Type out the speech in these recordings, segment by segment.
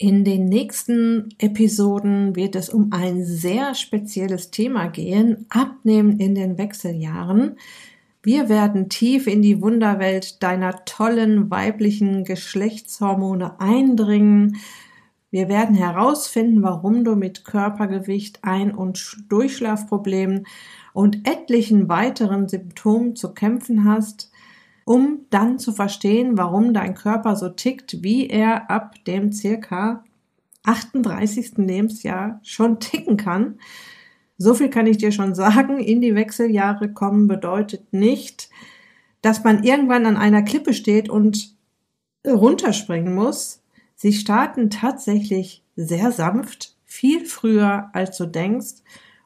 In den nächsten Episoden wird es um ein sehr spezielles Thema gehen, Abnehmen in den Wechseljahren. Wir werden tief in die Wunderwelt deiner tollen weiblichen Geschlechtshormone eindringen. Wir werden herausfinden, warum du mit Körpergewicht, Ein- und Durchschlafproblemen und etlichen weiteren Symptomen zu kämpfen hast um dann zu verstehen, warum dein Körper so tickt, wie er ab dem circa 38. Lebensjahr schon ticken kann. So viel kann ich dir schon sagen. In die Wechseljahre kommen bedeutet nicht, dass man irgendwann an einer Klippe steht und runterspringen muss. Sie starten tatsächlich sehr sanft, viel früher als du denkst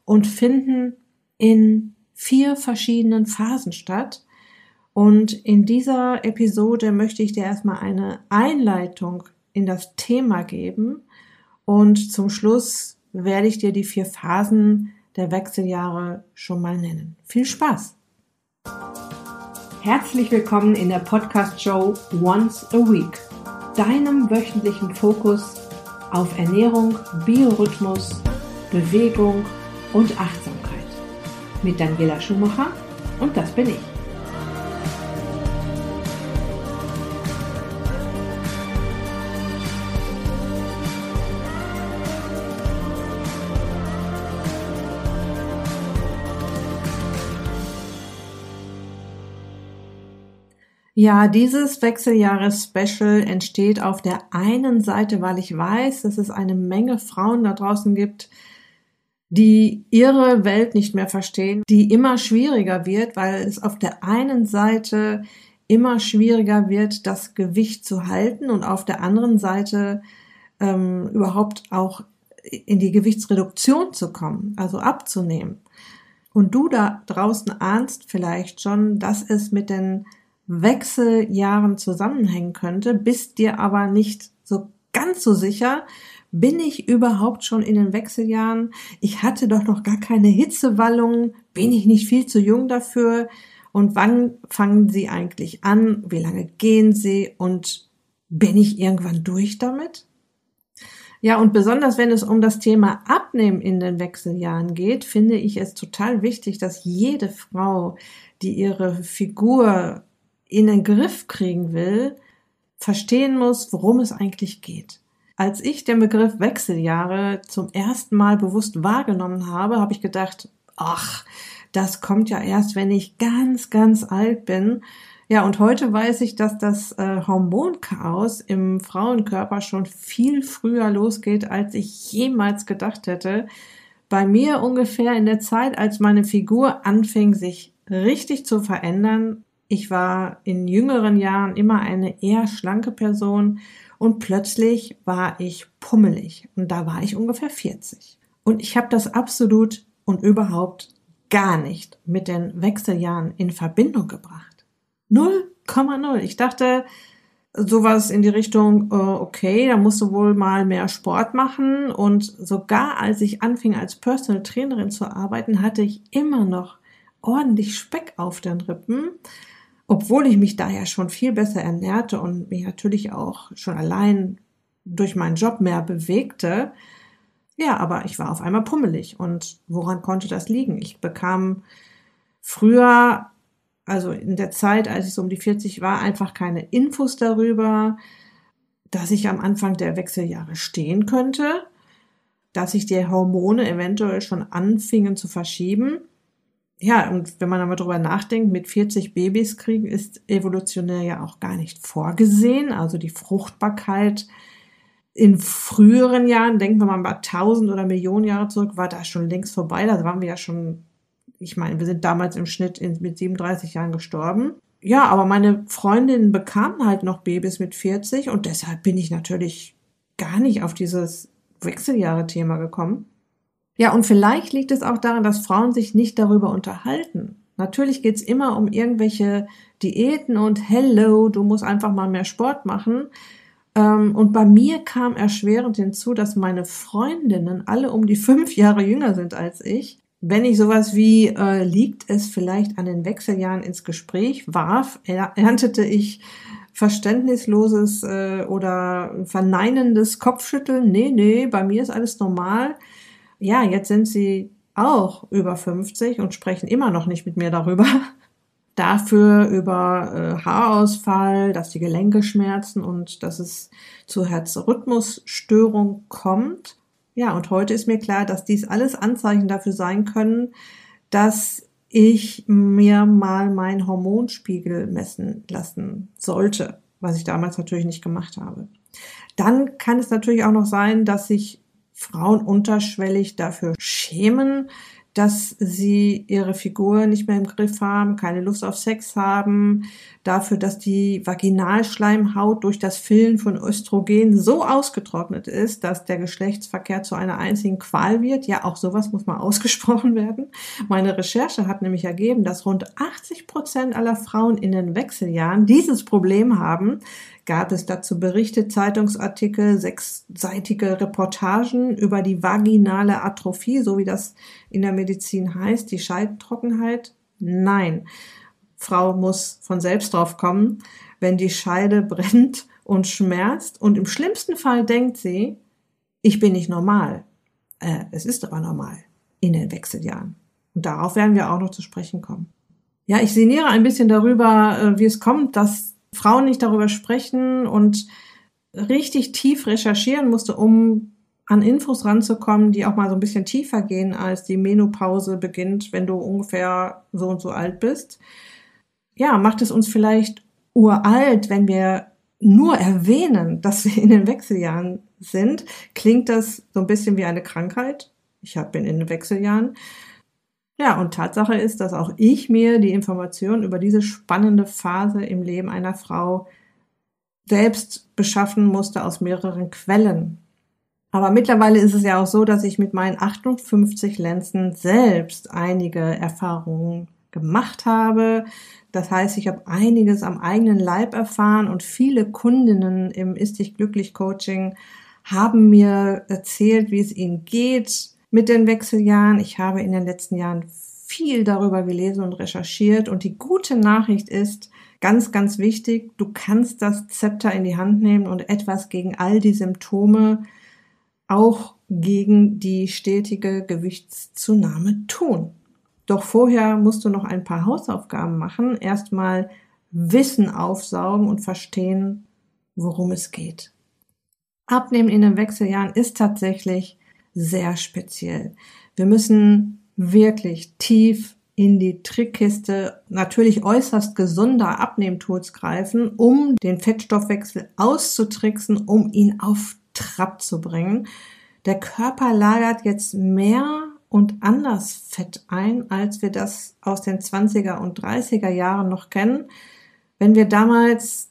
und finden in vier verschiedenen Phasen statt. Und in dieser Episode möchte ich dir erstmal eine Einleitung in das Thema geben und zum Schluss werde ich dir die vier Phasen der Wechseljahre schon mal nennen. Viel Spaß! Herzlich willkommen in der Podcast-Show Once a Week, deinem wöchentlichen Fokus auf Ernährung, Biorhythmus, Bewegung und Achtsamkeit. Mit Daniela Schumacher und das bin ich. Ja, dieses Wechseljahres-Special entsteht auf der einen Seite, weil ich weiß, dass es eine Menge Frauen da draußen gibt, die ihre Welt nicht mehr verstehen, die immer schwieriger wird, weil es auf der einen Seite immer schwieriger wird, das Gewicht zu halten und auf der anderen Seite ähm, überhaupt auch in die Gewichtsreduktion zu kommen, also abzunehmen. Und du da draußen ahnst vielleicht schon, dass es mit den Wechseljahren zusammenhängen könnte, bist dir aber nicht so ganz so sicher, bin ich überhaupt schon in den Wechseljahren? Ich hatte doch noch gar keine Hitzewallungen, bin ich nicht viel zu jung dafür? Und wann fangen sie eigentlich an? Wie lange gehen sie? Und bin ich irgendwann durch damit? Ja, und besonders wenn es um das Thema Abnehmen in den Wechseljahren geht, finde ich es total wichtig, dass jede Frau, die ihre Figur in den Griff kriegen will, verstehen muss, worum es eigentlich geht. Als ich den Begriff Wechseljahre zum ersten Mal bewusst wahrgenommen habe, habe ich gedacht, ach, das kommt ja erst, wenn ich ganz, ganz alt bin. Ja, und heute weiß ich, dass das äh, Hormonchaos im Frauenkörper schon viel früher losgeht, als ich jemals gedacht hätte. Bei mir ungefähr in der Zeit, als meine Figur anfing, sich richtig zu verändern, ich war in jüngeren Jahren immer eine eher schlanke Person und plötzlich war ich pummelig und da war ich ungefähr 40. Und ich habe das absolut und überhaupt gar nicht mit den Wechseljahren in Verbindung gebracht. 0,0. Ich dachte, sowas in die Richtung, äh, okay, da musst du wohl mal mehr Sport machen. Und sogar als ich anfing als Personal Trainerin zu arbeiten, hatte ich immer noch ordentlich Speck auf den Rippen obwohl ich mich daher schon viel besser ernährte und mich natürlich auch schon allein durch meinen Job mehr bewegte, ja, aber ich war auf einmal pummelig. Und woran konnte das liegen? Ich bekam früher, also in der Zeit, als ich so um die 40 war, einfach keine Infos darüber, dass ich am Anfang der Wechseljahre stehen könnte, dass sich die Hormone eventuell schon anfingen zu verschieben ja, und wenn man aber drüber nachdenkt, mit 40 Babys kriegen ist evolutionär ja auch gar nicht vorgesehen. Also die Fruchtbarkeit in früheren Jahren, denken wir mal ein paar tausend oder Millionen Jahre zurück, war da schon längst vorbei. Da waren wir ja schon, ich meine, wir sind damals im Schnitt in, mit 37 Jahren gestorben. Ja, aber meine Freundinnen bekamen halt noch Babys mit 40 und deshalb bin ich natürlich gar nicht auf dieses Wechseljahre-Thema gekommen. Ja, und vielleicht liegt es auch daran, dass Frauen sich nicht darüber unterhalten. Natürlich geht's immer um irgendwelche Diäten und Hello, du musst einfach mal mehr Sport machen. Ähm, und bei mir kam erschwerend hinzu, dass meine Freundinnen alle um die fünf Jahre jünger sind als ich. Wenn ich sowas wie äh, liegt es vielleicht an den Wechseljahren ins Gespräch warf, erntete ich verständnisloses äh, oder verneinendes Kopfschütteln. Nee, nee, bei mir ist alles normal. Ja, jetzt sind sie auch über 50 und sprechen immer noch nicht mit mir darüber. Dafür über äh, Haarausfall, dass die Gelenke schmerzen und dass es zu Herzrhythmusstörung kommt. Ja, und heute ist mir klar, dass dies alles Anzeichen dafür sein können, dass ich mir mal meinen Hormonspiegel messen lassen sollte, was ich damals natürlich nicht gemacht habe. Dann kann es natürlich auch noch sein, dass sich Frauen unterschwellig dafür schämen, dass sie ihre Figur nicht mehr im Griff haben, keine Lust auf Sex haben, dafür, dass die Vaginalschleimhaut durch das Füllen von Östrogen so ausgetrocknet ist, dass der Geschlechtsverkehr zu einer einzigen Qual wird. Ja, auch sowas muss mal ausgesprochen werden. Meine Recherche hat nämlich ergeben, dass rund 80 Prozent aller Frauen in den Wechseljahren dieses Problem haben, gab es dazu Berichte, Zeitungsartikel, sechsseitige Reportagen über die vaginale Atrophie, so wie das in der Medizin heißt, die Scheidentrockenheit? Nein. Frau muss von selbst drauf kommen, wenn die Scheide brennt und schmerzt und im schlimmsten Fall denkt sie, ich bin nicht normal. Äh, es ist aber normal in den Wechseljahren. Und darauf werden wir auch noch zu sprechen kommen. Ja, ich sinniere ein bisschen darüber, äh, wie es kommt, dass Frauen nicht darüber sprechen und richtig tief recherchieren musste, um an Infos ranzukommen, die auch mal so ein bisschen tiefer gehen, als die Menopause beginnt, wenn du ungefähr so und so alt bist. Ja, macht es uns vielleicht uralt, wenn wir nur erwähnen, dass wir in den Wechseljahren sind, klingt das so ein bisschen wie eine Krankheit. Ich bin in den Wechseljahren. Ja, und Tatsache ist, dass auch ich mir die Informationen über diese spannende Phase im Leben einer Frau selbst beschaffen musste aus mehreren Quellen. Aber mittlerweile ist es ja auch so, dass ich mit meinen 58 Lenzen selbst einige Erfahrungen gemacht habe. Das heißt, ich habe einiges am eigenen Leib erfahren und viele Kundinnen im Ist dich glücklich Coaching haben mir erzählt, wie es ihnen geht, mit den Wechseljahren. Ich habe in den letzten Jahren viel darüber gelesen und recherchiert und die gute Nachricht ist, ganz, ganz wichtig, du kannst das Zepter in die Hand nehmen und etwas gegen all die Symptome, auch gegen die stetige Gewichtszunahme tun. Doch vorher musst du noch ein paar Hausaufgaben machen. Erstmal Wissen aufsaugen und verstehen, worum es geht. Abnehmen in den Wechseljahren ist tatsächlich sehr speziell. Wir müssen wirklich tief in die Trickkiste natürlich äußerst gesunder Abnehmtools greifen, um den Fettstoffwechsel auszutricksen, um ihn auf Trab zu bringen. Der Körper lagert jetzt mehr und anders Fett ein, als wir das aus den 20er und 30er Jahren noch kennen. Wenn wir damals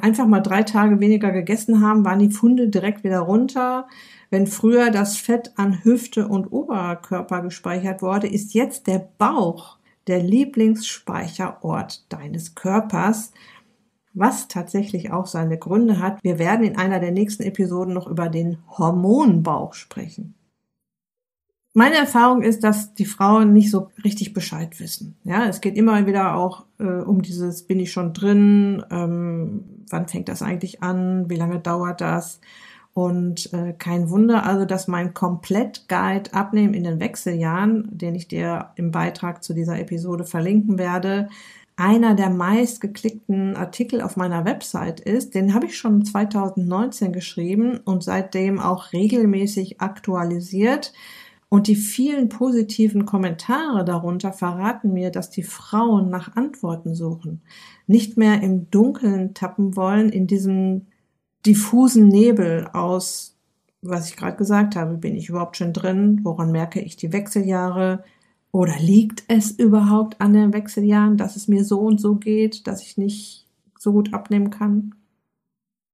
einfach mal drei Tage weniger gegessen haben, waren die Funde direkt wieder runter. Wenn früher das Fett an Hüfte und Oberkörper gespeichert wurde, ist jetzt der Bauch der Lieblingsspeicherort deines Körpers, was tatsächlich auch seine Gründe hat. Wir werden in einer der nächsten Episoden noch über den Hormonbauch sprechen. Meine Erfahrung ist, dass die Frauen nicht so richtig Bescheid wissen. Ja, es geht immer wieder auch äh, um dieses, bin ich schon drin, ähm, wann fängt das eigentlich an, wie lange dauert das? Und äh, kein Wunder also, dass mein Komplett-Guide Abnehmen in den Wechseljahren, den ich dir im Beitrag zu dieser Episode verlinken werde, einer der meistgeklickten Artikel auf meiner Website ist. Den habe ich schon 2019 geschrieben und seitdem auch regelmäßig aktualisiert. Und die vielen positiven Kommentare darunter verraten mir, dass die Frauen nach Antworten suchen, nicht mehr im Dunkeln tappen wollen, in diesem diffusen Nebel aus, was ich gerade gesagt habe, bin ich überhaupt schon drin, woran merke ich die Wechseljahre oder liegt es überhaupt an den Wechseljahren, dass es mir so und so geht, dass ich nicht so gut abnehmen kann?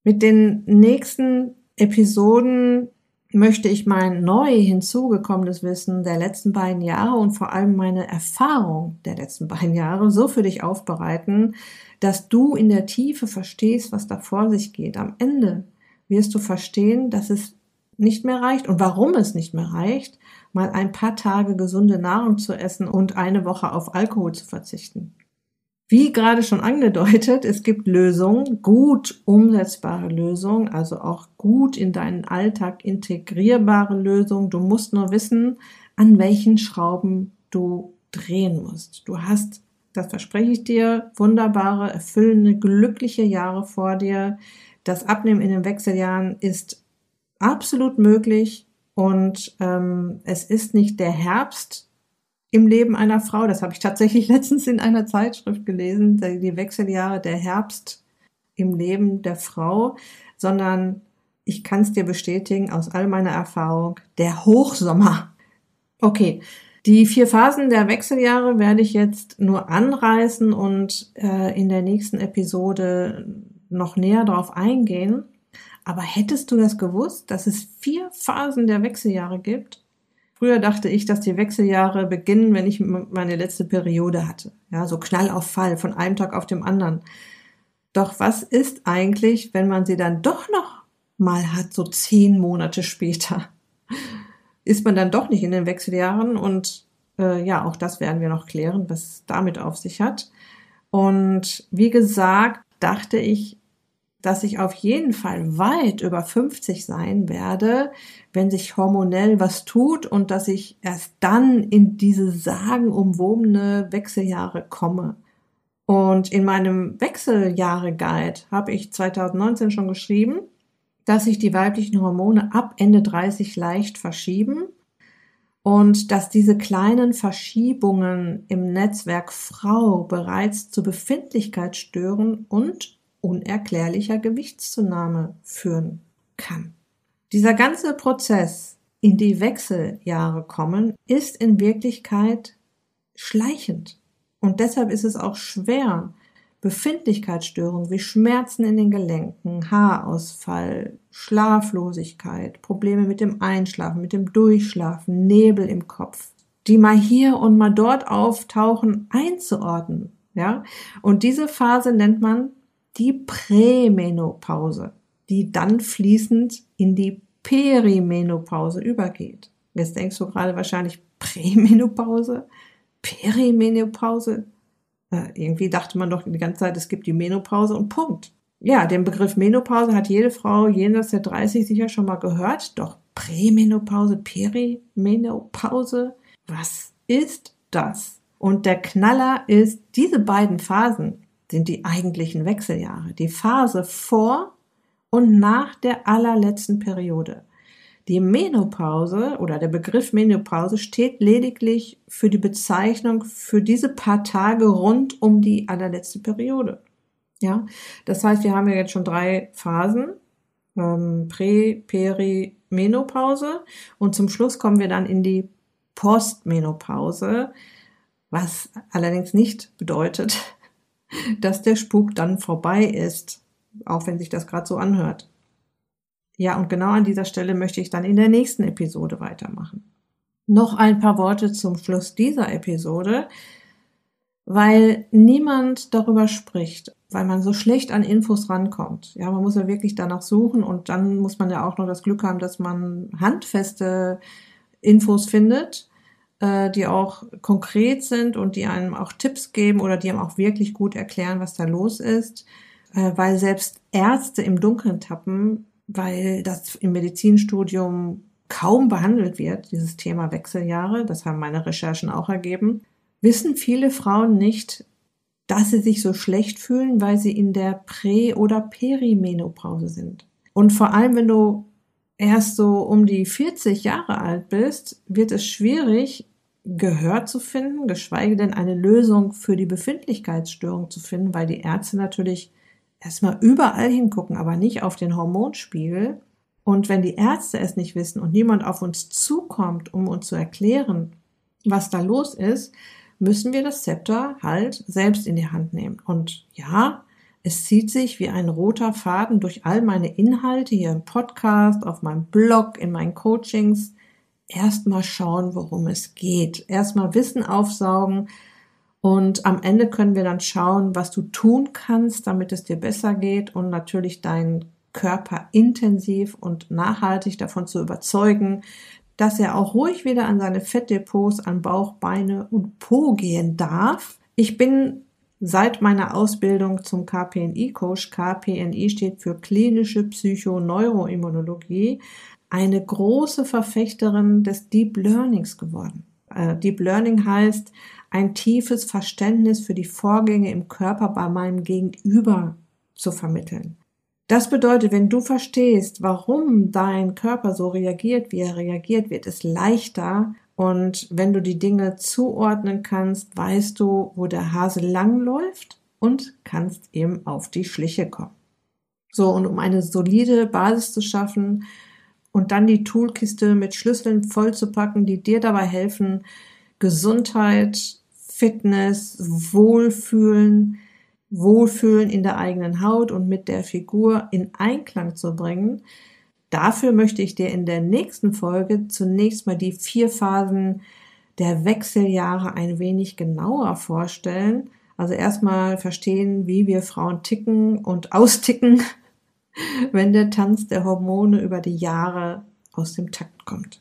Mit den nächsten Episoden möchte ich mein neu hinzugekommenes Wissen der letzten beiden Jahre und vor allem meine Erfahrung der letzten beiden Jahre so für dich aufbereiten, dass du in der Tiefe verstehst, was da vor sich geht. Am Ende wirst du verstehen, dass es nicht mehr reicht und warum es nicht mehr reicht, mal ein paar Tage gesunde Nahrung zu essen und eine Woche auf Alkohol zu verzichten. Wie gerade schon angedeutet, es gibt Lösungen, gut umsetzbare Lösungen, also auch gut in deinen Alltag integrierbare Lösungen. Du musst nur wissen, an welchen Schrauben du drehen musst. Du hast, das verspreche ich dir, wunderbare, erfüllende, glückliche Jahre vor dir. Das Abnehmen in den Wechseljahren ist absolut möglich und ähm, es ist nicht der Herbst, im Leben einer Frau. Das habe ich tatsächlich letztens in einer Zeitschrift gelesen, die Wechseljahre der Herbst im Leben der Frau, sondern ich kann es dir bestätigen aus all meiner Erfahrung, der Hochsommer. Okay, die vier Phasen der Wechseljahre werde ich jetzt nur anreißen und äh, in der nächsten Episode noch näher darauf eingehen. Aber hättest du das gewusst, dass es vier Phasen der Wechseljahre gibt? Früher dachte ich, dass die Wechseljahre beginnen, wenn ich meine letzte Periode hatte. Ja, so Knall auf Fall von einem Tag auf dem anderen. Doch was ist eigentlich, wenn man sie dann doch noch mal hat, so zehn Monate später? Ist man dann doch nicht in den Wechseljahren? Und äh, ja, auch das werden wir noch klären, was damit auf sich hat. Und wie gesagt, dachte ich, dass ich auf jeden Fall weit über 50 sein werde, wenn sich hormonell was tut und dass ich erst dann in diese sagenumwobene Wechseljahre komme. Und in meinem Wechseljahre-Guide habe ich 2019 schon geschrieben, dass sich die weiblichen Hormone ab Ende 30 leicht verschieben und dass diese kleinen Verschiebungen im Netzwerk Frau bereits zu Befindlichkeitsstörungen und unerklärlicher Gewichtszunahme führen kann. Dieser ganze Prozess in die Wechseljahre kommen ist in Wirklichkeit schleichend. Und deshalb ist es auch schwer, Befindlichkeitsstörungen wie Schmerzen in den Gelenken, Haarausfall, Schlaflosigkeit, Probleme mit dem Einschlafen, mit dem Durchschlafen, Nebel im Kopf, die mal hier und mal dort auftauchen, einzuordnen. Ja? Und diese Phase nennt man die Prämenopause, die dann fließend in die Perimenopause übergeht. Jetzt denkst du gerade wahrscheinlich Prämenopause, Perimenopause. Äh, irgendwie dachte man doch die ganze Zeit, es gibt die Menopause und Punkt. Ja, den Begriff Menopause hat jede Frau jenseits der 30 sicher schon mal gehört. Doch Prämenopause, Perimenopause, was ist das? Und der Knaller ist, diese beiden Phasen sind die eigentlichen Wechseljahre, die Phase vor und nach der allerletzten Periode. Die Menopause oder der Begriff Menopause steht lediglich für die Bezeichnung für diese paar Tage rund um die allerletzte Periode. Ja, das heißt, wir haben ja jetzt schon drei Phasen. Ähm, Prä, Peri, Menopause und zum Schluss kommen wir dann in die Postmenopause, was allerdings nicht bedeutet, dass der Spuk dann vorbei ist, auch wenn sich das gerade so anhört. Ja, und genau an dieser Stelle möchte ich dann in der nächsten Episode weitermachen. Noch ein paar Worte zum Schluss dieser Episode, weil niemand darüber spricht, weil man so schlecht an Infos rankommt. Ja, man muss ja wirklich danach suchen und dann muss man ja auch noch das Glück haben, dass man handfeste Infos findet äh, die auch konkret sind und die einem auch Tipps geben oder die einem auch wirklich gut erklären, was da los ist, äh, weil selbst Ärzte im Dunkeln tappen, weil das im Medizinstudium kaum behandelt wird, dieses Thema Wechseljahre, das haben meine Recherchen auch ergeben, wissen viele Frauen nicht, dass sie sich so schlecht fühlen, weil sie in der Prä- oder Perimenopause sind. Und vor allem, wenn du erst so um die 40 Jahre alt bist, wird es schwierig, Gehör zu finden, geschweige denn eine Lösung für die Befindlichkeitsstörung zu finden, weil die Ärzte natürlich erstmal überall hingucken, aber nicht auf den Hormonspiegel. Und wenn die Ärzte es nicht wissen und niemand auf uns zukommt, um uns zu erklären, was da los ist, müssen wir das Zepter halt selbst in die Hand nehmen. Und ja, es zieht sich wie ein roter Faden durch all meine Inhalte hier im Podcast, auf meinem Blog, in meinen Coachings. Erstmal schauen, worum es geht. Erstmal Wissen aufsaugen. Und am Ende können wir dann schauen, was du tun kannst, damit es dir besser geht und natürlich deinen Körper intensiv und nachhaltig davon zu überzeugen, dass er auch ruhig wieder an seine Fettdepots, an Bauch, Beine und Po gehen darf. Ich bin seit meiner Ausbildung zum KPNI-Coach, KPNI steht für klinische Psychoneuroimmunologie, eine große Verfechterin des Deep Learnings geworden. Äh, Deep Learning heißt, ein tiefes Verständnis für die Vorgänge im Körper bei meinem Gegenüber zu vermitteln. Das bedeutet, wenn du verstehst, warum dein Körper so reagiert, wie er reagiert, wird es leichter. Und wenn du die Dinge zuordnen kannst, weißt du, wo der Hase langläuft und kannst eben auf die Schliche kommen. So, und um eine solide Basis zu schaffen und dann die Toolkiste mit Schlüsseln vollzupacken, die dir dabei helfen, Gesundheit, Fitness, Wohlfühlen, Wohlfühlen in der eigenen Haut und mit der Figur in Einklang zu bringen. Dafür möchte ich dir in der nächsten Folge zunächst mal die vier Phasen der Wechseljahre ein wenig genauer vorstellen. Also erstmal verstehen, wie wir Frauen ticken und austicken, wenn der Tanz der Hormone über die Jahre aus dem Takt kommt.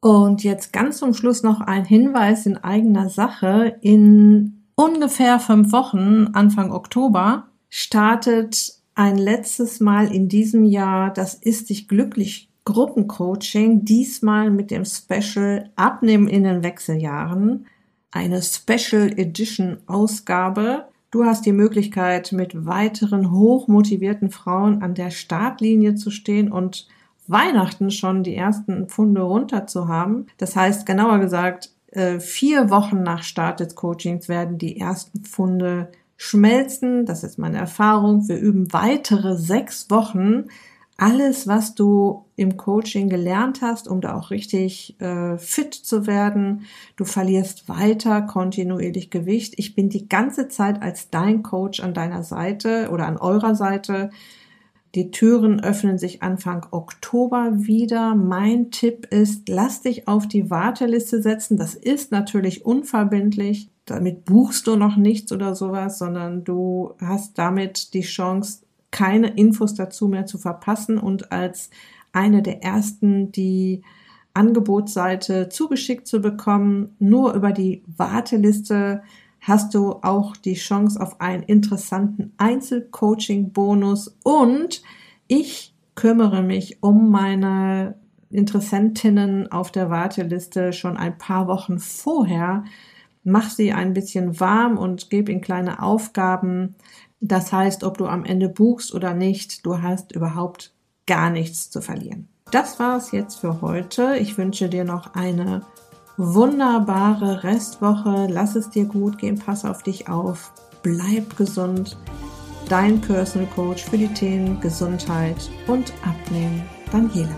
Und jetzt ganz zum Schluss noch ein Hinweis in eigener Sache. In ungefähr fünf Wochen, Anfang Oktober, startet ein letztes Mal in diesem Jahr das Ist dich glücklich Gruppencoaching, diesmal mit dem Special Abnehmen in den Wechseljahren, eine Special Edition Ausgabe. Du hast die Möglichkeit, mit weiteren hochmotivierten Frauen an der Startlinie zu stehen und Weihnachten schon die ersten Pfunde runter zu haben. Das heißt, genauer gesagt, äh, vier Wochen nach Start des Coachings werden die ersten Funde schmelzen. Das ist meine Erfahrung. Wir üben weitere sechs Wochen. Alles, was du im Coaching gelernt hast, um da auch richtig äh, fit zu werden. Du verlierst weiter kontinuierlich Gewicht. Ich bin die ganze Zeit als dein Coach an deiner Seite oder an eurer Seite. Die Türen öffnen sich Anfang Oktober wieder. Mein Tipp ist, lass dich auf die Warteliste setzen. Das ist natürlich unverbindlich. Damit buchst du noch nichts oder sowas, sondern du hast damit die Chance, keine Infos dazu mehr zu verpassen und als eine der ersten die Angebotsseite zugeschickt zu bekommen. Nur über die Warteliste hast du auch die Chance auf einen interessanten Einzelcoaching-Bonus und ich kümmere mich um meine Interessentinnen auf der Warteliste schon ein paar Wochen vorher, mach sie ein bisschen warm und gebe ihnen kleine Aufgaben. Das heißt, ob du am Ende buchst oder nicht, du hast überhaupt gar nichts zu verlieren. Das war es jetzt für heute. Ich wünsche dir noch eine wunderbare Restwoche. Lass es dir gut gehen, pass auf dich auf, bleib gesund. Dein Personal Coach für die Themen Gesundheit und Abnehmen, Daniela.